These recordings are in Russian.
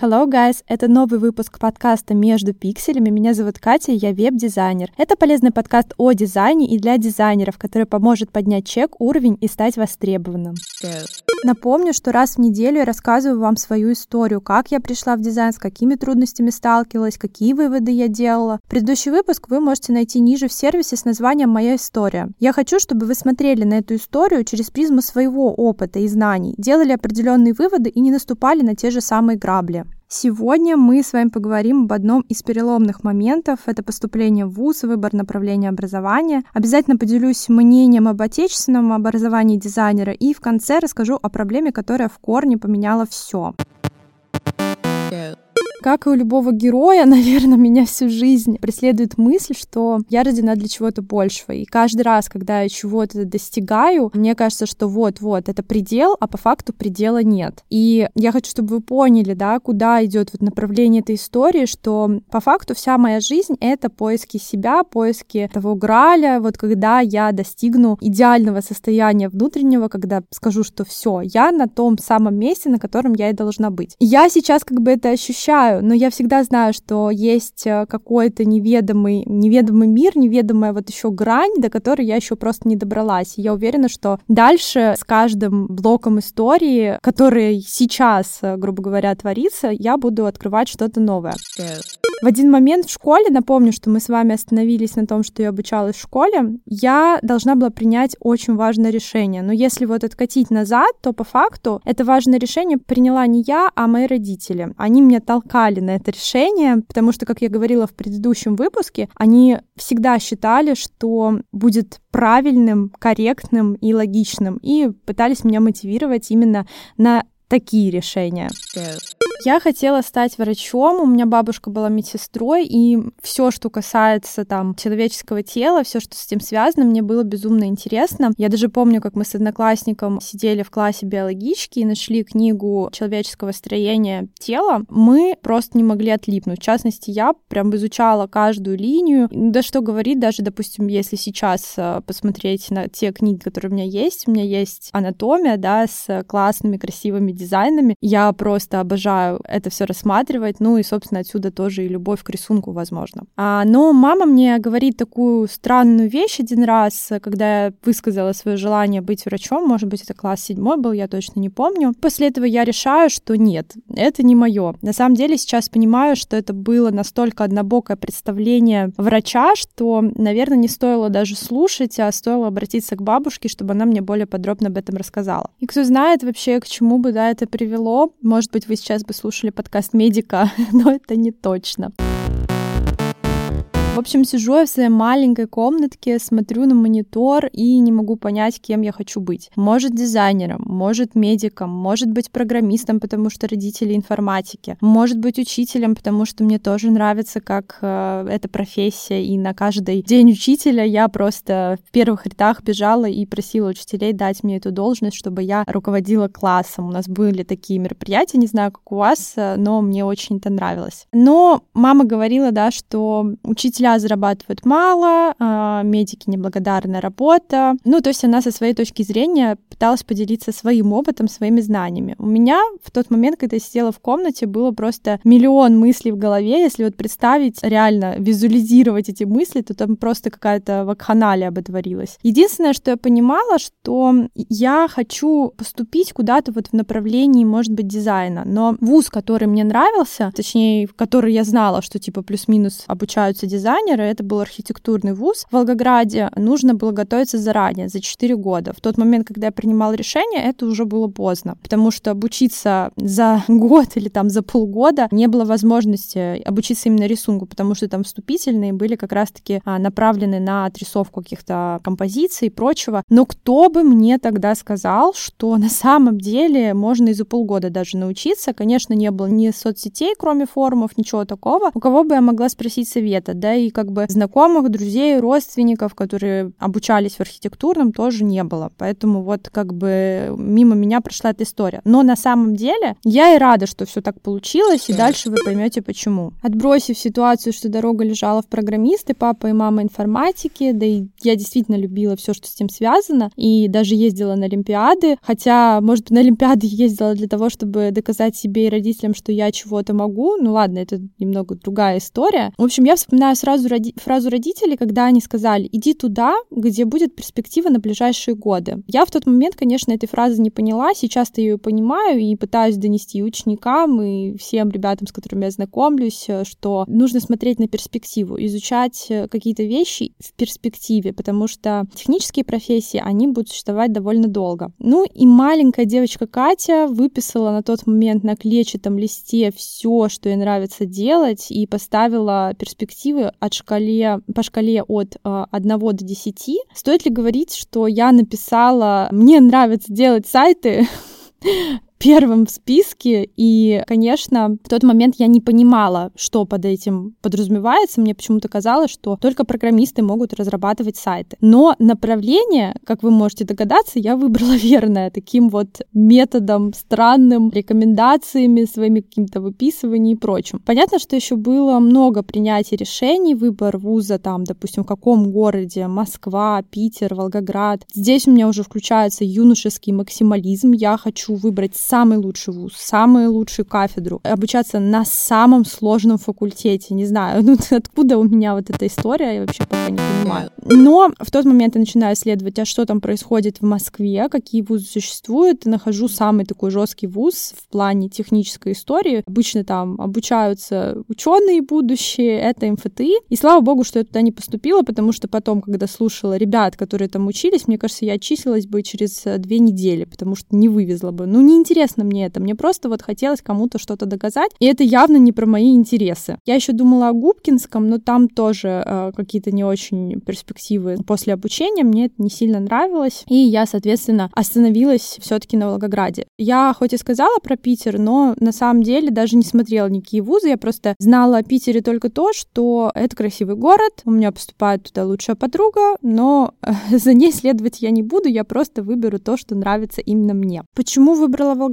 Hello, guys! Это новый выпуск подкаста «Между пикселями». Меня зовут Катя, я веб-дизайнер. Это полезный подкаст о дизайне и для дизайнеров, который поможет поднять чек, уровень и стать востребованным. Напомню, что раз в неделю я рассказываю вам свою историю, как я пришла в дизайн, с какими трудностями сталкивалась, какие выводы я делала. Предыдущий выпуск вы можете найти ниже в сервисе с названием «Моя история». Я хочу, чтобы вы смотрели на эту историю через призму своего опыта и знаний, делали определенные выводы и не наступали на те же самые грабли. Сегодня мы с вами поговорим об одном из переломных моментов. Это поступление в ВУЗ, выбор направления образования. Обязательно поделюсь мнением об отечественном образовании дизайнера и в конце расскажу о проблеме, которая в корне поменяла все. Как и у любого героя, наверное, меня всю жизнь преследует мысль, что я рождена для чего-то большего. И каждый раз, когда я чего-то достигаю, мне кажется, что вот-вот, это предел, а по факту предела нет. И я хочу, чтобы вы поняли, да, куда идет вот направление этой истории, что по факту вся моя жизнь — это поиски себя, поиски того граля, вот когда я достигну идеального состояния внутреннего, когда скажу, что все, я на том самом месте, на котором я и должна быть. Я сейчас как бы это ощущаю, знаю, но я всегда знаю, что есть э, какой-то неведомый, неведомый мир, неведомая вот еще грань, до которой я еще просто не добралась. И я уверена, что дальше с каждым блоком истории, который сейчас, э, грубо говоря, творится, я буду открывать что-то новое. В один момент в школе, напомню, что мы с вами остановились на том, что я обучалась в школе, я должна была принять очень важное решение. Но если вот откатить назад, то по факту это важное решение приняла не я, а мои родители. Они меня толкали на это решение, потому что, как я говорила в предыдущем выпуске, они всегда считали, что будет правильным, корректным и логичным, и пытались меня мотивировать именно на такие решения. Я хотела стать врачом, у меня бабушка была медсестрой, и все, что касается там человеческого тела, все, что с этим связано, мне было безумно интересно. Я даже помню, как мы с одноклассником сидели в классе биологички и нашли книгу человеческого строения тела. Мы просто не могли отлипнуть. В частности, я прям изучала каждую линию. Да что говорить, даже, допустим, если сейчас э, посмотреть на те книги, которые у меня есть, у меня есть анатомия, да, с классными, красивыми дизайнами. Я просто обожаю это все рассматривать. Ну и, собственно, отсюда тоже и любовь к рисунку, возможно. А, но мама мне говорит такую странную вещь один раз, когда я высказала свое желание быть врачом. Может быть, это класс седьмой был, я точно не помню. После этого я решаю, что нет, это не мое. На самом деле сейчас понимаю, что это было настолько однобокое представление врача, что, наверное, не стоило даже слушать, а стоило обратиться к бабушке, чтобы она мне более подробно об этом рассказала. И кто знает вообще, к чему бы да, это привело. Может быть, вы сейчас бы слушали подкаст медика, но это не точно. В общем, сижу я в своей маленькой комнатке, смотрю на монитор и не могу понять, кем я хочу быть. Может, дизайнером, может, медиком, может быть, программистом, потому что родители информатики, может быть, учителем, потому что мне тоже нравится, как э, эта профессия, и на каждый день учителя я просто в первых рядах бежала и просила учителей дать мне эту должность, чтобы я руководила классом. У нас были такие мероприятия, не знаю, как у вас, э, но мне очень это нравилось. Но мама говорила, да, что учителя учителя зарабатывают мало, а, медики неблагодарная работа. Ну, то есть она со своей точки зрения пыталась поделиться своим опытом, своими знаниями. У меня в тот момент, когда я сидела в комнате, было просто миллион мыслей в голове. Если вот представить, реально визуализировать эти мысли, то там просто какая-то вакханалия оботворилась. Единственное, что я понимала, что я хочу поступить куда-то вот в направлении, может быть, дизайна. Но вуз, который мне нравился, точнее, в который я знала, что типа плюс-минус обучаются дизайнеры, дизайнера, это был архитектурный вуз в Волгограде, нужно было готовиться заранее, за 4 года. В тот момент, когда я принимала решение, это уже было поздно, потому что обучиться за год или там за полгода не было возможности обучиться именно рисунку, потому что там вступительные были как раз-таки а, направлены на отрисовку каких-то композиций и прочего. Но кто бы мне тогда сказал, что на самом деле можно и за полгода даже научиться. Конечно, не было ни соцсетей, кроме форумов, ничего такого. У кого бы я могла спросить совета, да и и как бы знакомых, друзей, родственников, которые обучались в архитектурном, тоже не было. Поэтому вот как бы мимо меня прошла эта история. Но на самом деле я и рада, что все так получилось, и дальше вы поймете почему. Отбросив ситуацию, что дорога лежала в программисты, папа и мама информатики, да и я действительно любила все, что с этим связано, и даже ездила на Олимпиады, хотя, может, на Олимпиады ездила для того, чтобы доказать себе и родителям, что я чего-то могу. Ну ладно, это немного другая история. В общем, я вспоминаю сразу роди- фразу родителей, когда они сказали, иди туда, где будет перспектива на ближайшие годы. Я в тот момент, конечно, этой фразы не поняла, сейчас-то ее понимаю и пытаюсь донести ученикам и всем ребятам, с которыми я знакомлюсь, что нужно смотреть на перспективу, изучать какие-то вещи в перспективе, потому что технические профессии, они будут существовать довольно долго. Ну и маленькая девочка Катя выписала на тот момент на клетчатом листе все, что ей нравится делать, и поставила перспективы от шкале, по шкале от э, 1 до 10. Стоит ли говорить, что я написала «мне нравится делать сайты», первым в списке, и, конечно, в тот момент я не понимала, что под этим подразумевается. Мне почему-то казалось, что только программисты могут разрабатывать сайты. Но направление, как вы можете догадаться, я выбрала верное, таким вот методом странным, рекомендациями, своими каким-то выписыванием и прочим. Понятно, что еще было много принятий решений, выбор вуза, там, допустим, в каком городе, Москва, Питер, Волгоград. Здесь у меня уже включается юношеский максимализм. Я хочу выбрать самый лучший вуз, самую лучшую кафедру, обучаться на самом сложном факультете. Не знаю, ну откуда у меня вот эта история, я вообще пока не понимаю. Но в тот момент я начинаю исследовать, а что там происходит в Москве, какие вузы существуют, и нахожу самый такой жесткий вуз в плане технической истории. Обычно там обучаются ученые будущие, это МФТИ. И слава богу, что я туда не поступила, потому что потом, когда слушала ребят, которые там учились, мне кажется, я отчислилась бы через две недели, потому что не вывезла бы. Ну, неинтересно интересно мне это. Мне просто вот хотелось кому-то что-то доказать, и это явно не про мои интересы. Я еще думала о Губкинском, но там тоже э, какие-то не очень перспективы после обучения. Мне это не сильно нравилось, и я, соответственно, остановилась все-таки на Волгограде. Я хоть и сказала про Питер, но на самом деле даже не смотрела никакие вузы, я просто знала о Питере только то, что это красивый город, у меня поступает туда лучшая подруга, но э, за ней следовать я не буду, я просто выберу то, что нравится именно мне. Почему выбрала Волгоград,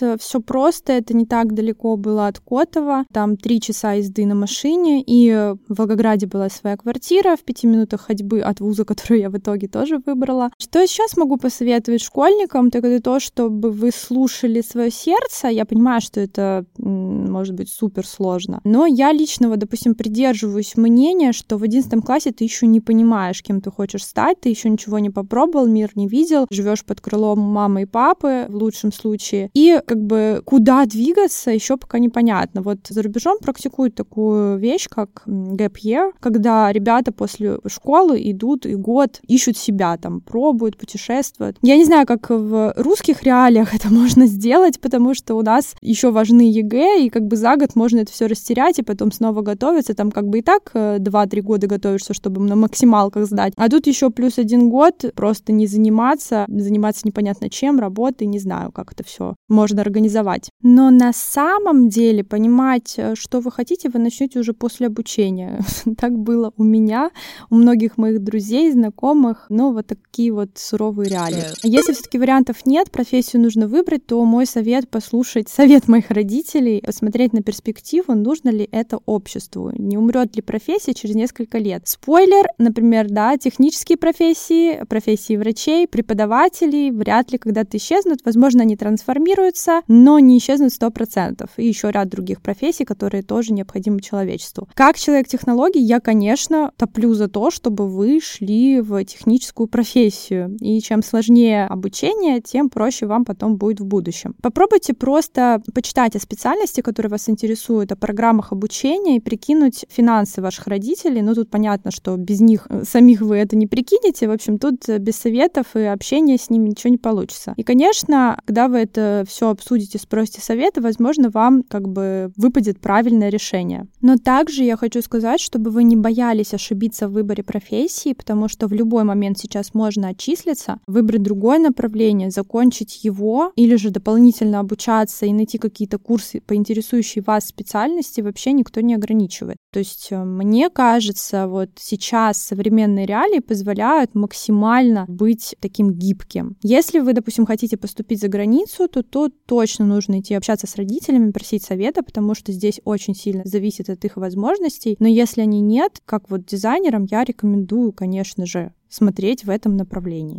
э, все просто, это не так далеко было от Котова, там три часа езды на машине, и в Волгограде была своя квартира в пяти минутах ходьбы от вуза, которую я в итоге тоже выбрала. Что я сейчас могу посоветовать школьникам, так это то, чтобы вы слушали свое сердце. Я понимаю, что это может быть супер сложно, но я лично, вот, допустим, придерживаюсь мнения, что в одиннадцатом классе ты еще не понимаешь, кем ты хочешь стать, ты еще ничего не попробовал, мир не видел, живешь под крылом мамы и папы. В лучшем случае, случае. И как бы куда двигаться еще пока непонятно. Вот за рубежом практикуют такую вещь, как gap year, когда ребята после школы идут и год ищут себя, там, пробуют, путешествуют. Я не знаю, как в русских реалиях это можно сделать, потому что у нас еще важны ЕГЭ, и как бы за год можно это все растерять, и потом снова готовиться. Там как бы и так 2-3 э, года готовишься, чтобы на максималках сдать. А тут еще плюс один год просто не заниматься, заниматься непонятно чем, работой, не знаю, как это все все можно организовать. Но на самом деле понимать, э, что вы хотите, вы начнете уже после обучения. так было у меня, у многих моих друзей, знакомых, но вот такие вот суровые реалии. Если все-таки вариантов нет, профессию нужно выбрать, то мой совет послушать совет моих родителей, посмотреть на перспективу, нужно ли это обществу, не умрет ли профессия через несколько лет. Спойлер, например, да, технические профессии, профессии врачей, преподавателей вряд ли когда-то исчезнут, возможно, они трансформируются трансформируются, но не исчезнут 100%. И еще ряд других профессий, которые тоже необходимы человечеству. Как человек технологий, я, конечно, топлю за то, чтобы вы шли в техническую профессию. И чем сложнее обучение, тем проще вам потом будет в будущем. Попробуйте просто почитать о специальности, которая вас интересует, о программах обучения и прикинуть финансы ваших родителей. Ну, тут понятно, что без них э, самих вы это не прикинете. В общем, тут без советов и общения с ними ничего не получится. И, конечно, когда вы это это все обсудите, спросите совета, возможно, вам как бы выпадет правильное решение. Но также я хочу сказать, чтобы вы не боялись ошибиться в выборе профессии, потому что в любой момент сейчас можно отчислиться, выбрать другое направление, закончить его, или же дополнительно обучаться и найти какие-то курсы по интересующей вас специальности, вообще никто не ограничивает. То есть э, мне кажется, вот сейчас современные реалии позволяют максимально быть таким гибким. Если вы, допустим, хотите поступить за границу, то тут точно нужно идти общаться с родителями, просить совета, потому что здесь очень сильно зависит от их возможностей. Но если они нет, как вот дизайнерам, я рекомендую, конечно же, смотреть в этом направлении.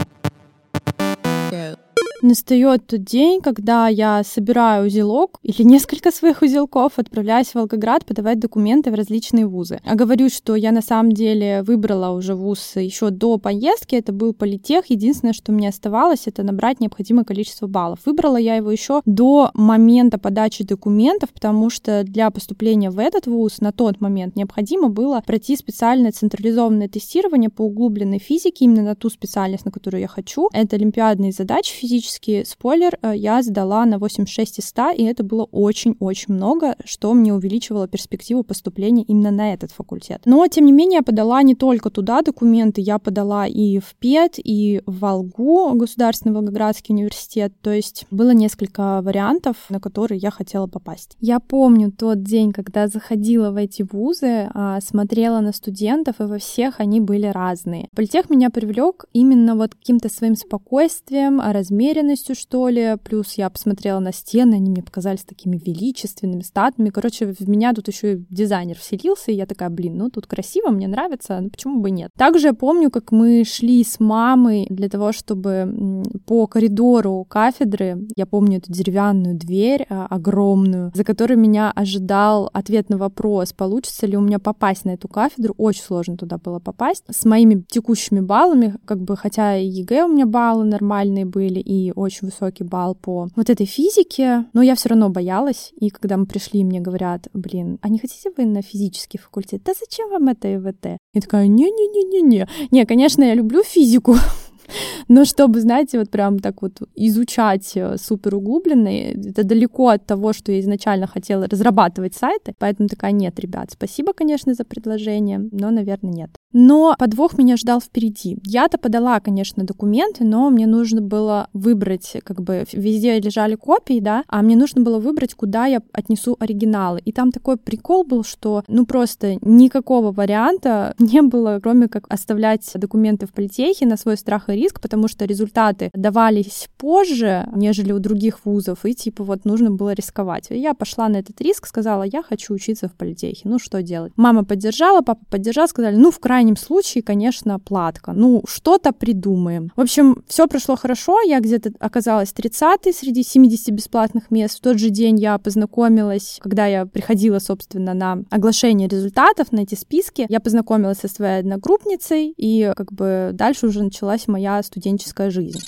Настает тот день, когда я собираю узелок или несколько своих узелков, отправляюсь в Волгоград подавать документы в различные вузы. А говорю, что я на самом деле выбрала уже вуз еще до поездки, это был политех. Единственное, что мне оставалось, это набрать необходимое количество баллов. Выбрала я его еще до момента подачи документов, потому что для поступления в этот вуз на тот момент необходимо было пройти специальное централизованное тестирование по углубленной физике именно на ту специальность, на которую я хочу. Это олимпиадные задачи физические практически, спойлер, э, я сдала на 86 из 100, и это было очень-очень много, что мне увеличивало перспективу поступления именно на этот факультет. Но, тем не менее, я подала не только туда документы, я подала и в ПЕД, и в Волгу, Государственный Волгоградский университет, то есть было несколько вариантов, на которые я хотела попасть. Я помню тот день, когда заходила в эти вузы, а, смотрела на студентов, и во всех они были разные. Политех меня привлек именно вот каким-то своим спокойствием, размеренностью, уверенностью, что ли. Плюс я посмотрела на стены, они мне показались такими величественными, статными. Короче, в меня тут еще и дизайнер вселился, и я такая, блин, ну тут красиво, мне нравится, ну почему бы нет. Также я помню, как мы шли с мамой для того, чтобы по коридору кафедры, я помню эту деревянную дверь а, огромную, за которой меня ожидал ответ на вопрос, получится ли у меня попасть на эту кафедру. Очень сложно туда было попасть. С моими текущими баллами, как бы, хотя ЕГЭ у меня баллы нормальные были, и очень высокий балл по вот этой физике, но я все равно боялась. И когда мы пришли, мне говорят, блин, а не хотите вы на физический факультет? Да зачем вам это ИВТ? Я такая, не-не-не-не-не. Не, конечно, я люблю физику, но чтобы, знаете, вот прям так вот изучать э, супер углубленно, это далеко от того, что я изначально хотела разрабатывать сайты, поэтому такая, нет, ребят, спасибо, конечно, за предложение, но, наверное, нет. Но подвох меня ждал впереди. Я-то подала, конечно, документы, но мне нужно было выбрать, как бы везде лежали копии, да, а мне нужно было выбрать, куда я отнесу оригиналы. И там такой прикол был, что, ну, просто никакого варианта не было, кроме как оставлять документы в политехе на свой страх и риск, потому что результаты давались позже, нежели у других вузов, и, типа, вот нужно было рисковать. И я пошла на этот риск, сказала, я хочу учиться в политехе, ну, что делать? Мама поддержала, папа поддержал, сказали, ну, в крайнем крайнем случае, конечно, платка. Ну, что-то придумаем. В общем, все прошло хорошо. Я где-то оказалась 30 среди 70 бесплатных мест. В тот же день я познакомилась, когда я приходила, собственно, на оглашение результатов, на эти списки. Я познакомилась со своей одногруппницей, и как бы дальше уже началась моя студенческая жизнь.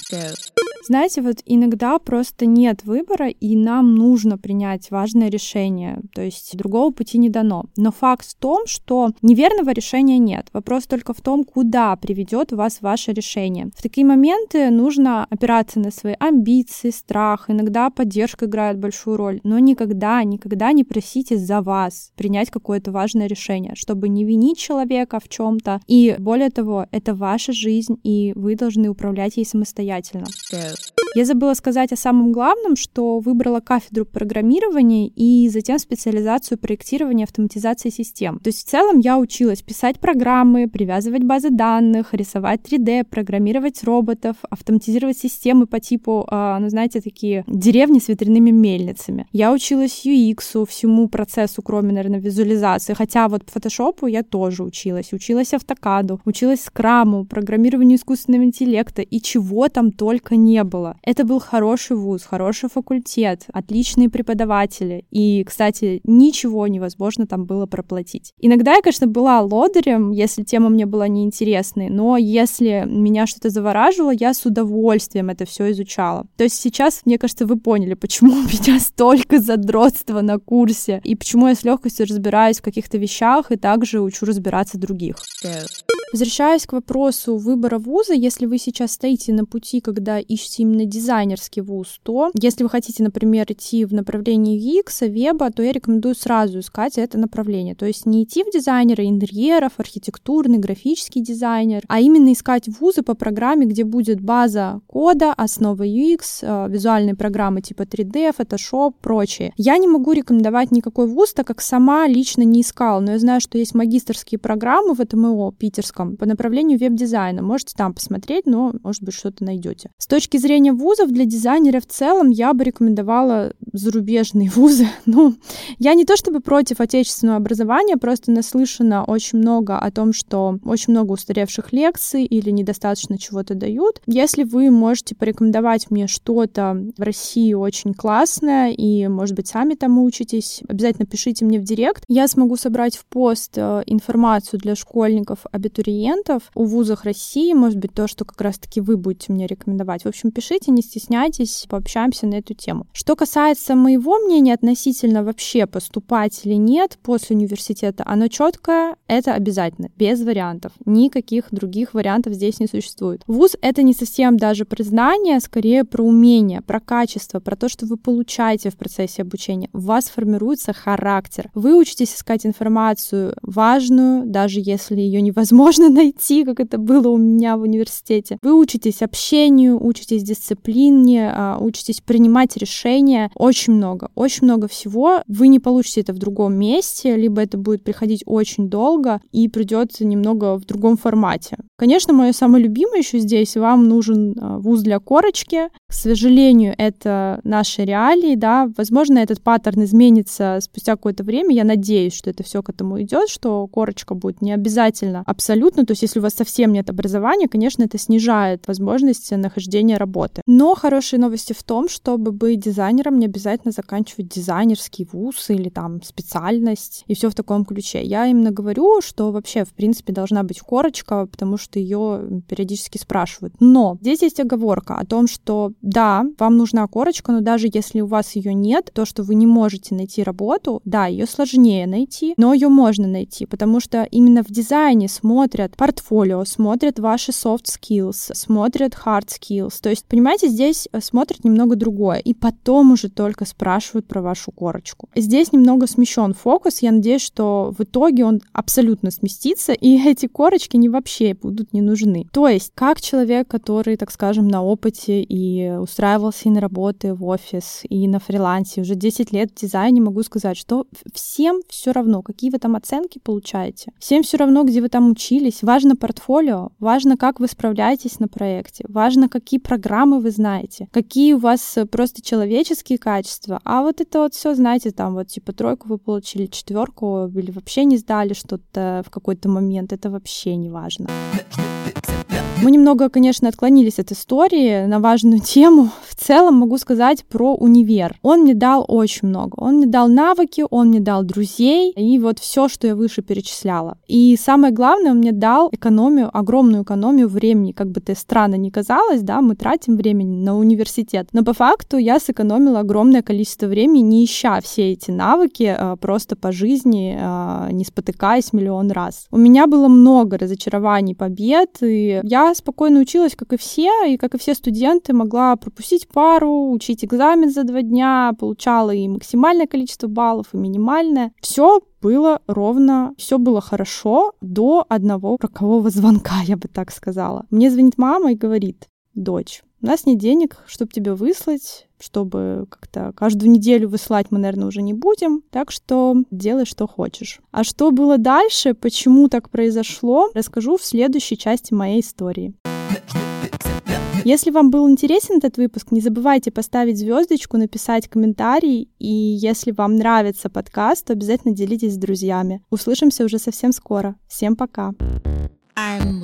Знаете, вот иногда просто нет выбора, и нам нужно принять важное решение. То есть другого пути не дано. Но факт в том, что неверного решения нет. Вопрос только в том, куда приведет вас ваше решение. В такие моменты нужно опираться на свои амбиции, страх. Иногда поддержка играет большую роль. Но никогда, никогда не просите за вас принять какое-то важное решение, чтобы не винить человека в чем-то. И более того, это ваша жизнь, и вы должны управлять ей самостоятельно. Yeah. Я забыла сказать о самом главном, что выбрала кафедру программирования и затем специализацию проектирования автоматизации систем. То есть в целом я училась писать программы, привязывать базы данных, рисовать 3D, программировать роботов, автоматизировать системы по типу, э, ну знаете, такие деревни с ветряными мельницами. Я училась UX, всему процессу, кроме, наверное, визуализации. Хотя вот фотошопу я тоже училась. Училась автокаду, училась скраму, программированию искусственного интеллекта и чего там только не было. Это был хороший вуз, хороший факультет, отличные преподаватели. И, кстати, ничего невозможно там было проплатить. Иногда я, конечно, была лодырем, если тема мне была неинтересной, но если меня что-то завораживало, я с удовольствием это все изучала. То есть сейчас, мне кажется, вы поняли, почему у меня столько задротства на курсе, и почему я с легкостью разбираюсь в каких-то вещах и также учу разбираться других. Возвращаясь к вопросу выбора вуза, если вы сейчас стоите на пути, когда ищете можете именно дизайнерский вуз, то если вы хотите, например, идти в направлении UX, веба, то я рекомендую сразу искать это направление. То есть не идти в дизайнеры интерьеров, архитектурный, графический дизайнер, а именно искать вузы по программе, где будет база кода, основа UX, э, визуальные программы типа 3D, Photoshop, прочее. Я не могу рекомендовать никакой вуз, так как сама лично не искала, но я знаю, что есть магистрские программы в ЭТМО питерском по направлению веб-дизайна. Можете там посмотреть, но, может быть, что-то найдете. С точки зрения вузов для дизайнера в целом я бы рекомендовала зарубежные вузы. Ну, я не то чтобы против отечественного образования, просто наслышана очень много о том, что очень много устаревших лекций или недостаточно чего-то дают. Если вы можете порекомендовать мне что-то в России очень классное, и, может быть, сами там учитесь, обязательно пишите мне в директ. Я смогу собрать в пост э, информацию для школьников, абитуриентов о вузах России, может быть, то, что как раз-таки вы будете мне рекомендовать. В общем, пишите, не стесняйтесь, пообщаемся на эту тему. Что касается моего мнения относительно вообще поступать или нет после университета, оно четкое, это обязательно, без вариантов. Никаких других вариантов здесь не существует. Вуз — это не совсем даже признание, скорее про умение, про качество, про то, что вы получаете в процессе обучения. У вас формируется характер. Вы учитесь искать информацию важную, даже если ее невозможно найти, как это было у меня в университете. Вы учитесь общению, учитесь дисциплине, а, учитесь принимать решения. Очень много, очень много всего. Вы не получите это в другом месте, либо это будет приходить очень долго и придет немного в другом формате. Конечно, мое самое любимое еще здесь, вам нужен а, вуз для корочки. К сожалению, это наши реалии, да. Возможно, этот паттерн изменится спустя какое-то время. Я надеюсь, что это все к этому идет, что корочка будет не обязательно абсолютно. То есть, если у вас совсем нет образования, конечно, это снижает возможность нахождения работы. Но хорошие новости в том, чтобы быть дизайнером, не обязательно заканчивать дизайнерский вуз или там специальность и все в таком ключе. Я именно говорю, что вообще, в принципе, должна быть корочка, потому что ее периодически спрашивают. Но здесь есть оговорка о том, что да, вам нужна корочка, но даже если у вас ее нет, то, что вы не можете найти работу, да, ее сложнее найти, но ее можно найти, потому что именно в дизайне смотрят портфолио, смотрят ваши soft skills, смотрят hard skills. То есть, понимаете, здесь э, смотрят немного другое, и потом уже только спрашивают про вашу корочку. Здесь немного смещен фокус, я надеюсь, что в итоге он абсолютно сместится, и эти корочки не вообще будут не нужны. То есть, как человек, который, так скажем, на опыте и устраивался и на работы в офис, и на фрилансе, уже 10 лет в дизайне, могу сказать, что всем все равно, какие вы там оценки получаете. Всем все равно, где вы там учились. Важно портфолио, важно, как вы справляетесь на проекте, важно, какие программы вы знаете, какие у вас просто человеческие качества. А вот это вот все, знаете, там вот типа тройку вы получили, четверку или вообще не сдали что-то в какой-то момент, это вообще не важно. Мы немного, конечно, отклонились от истории на важную тему. В целом могу сказать про универ. Он мне дал очень много. Он мне дал навыки, он мне дал друзей и вот все, что я выше перечисляла. И самое главное, он мне дал экономию, огромную экономию времени. Как бы ты странно не казалось, да, мы тратим времени на университет. Но по факту я сэкономила огромное количество времени, не ища все эти навыки а, просто по жизни, а, не спотыкаясь миллион раз. У меня было много разочарований, побед, и я спокойно училась, как и все, и как и все студенты, могла пропустить пару, учить экзамен за два дня, получала и максимальное количество баллов, и минимальное. Все было ровно, все было хорошо до одного рокового звонка, я бы так сказала. Мне звонит мама и говорит, дочь, у нас нет денег, чтобы тебе выслать, чтобы как-то каждую неделю высылать мы, наверное, уже не будем. Так что делай, что хочешь. А что было дальше, почему так произошло, расскажу в следующей части моей истории. Если вам был интересен этот выпуск, не забывайте поставить звездочку, написать комментарий, и если вам нравится подкаст, то обязательно делитесь с друзьями. Услышимся уже совсем скоро. Всем пока! I'm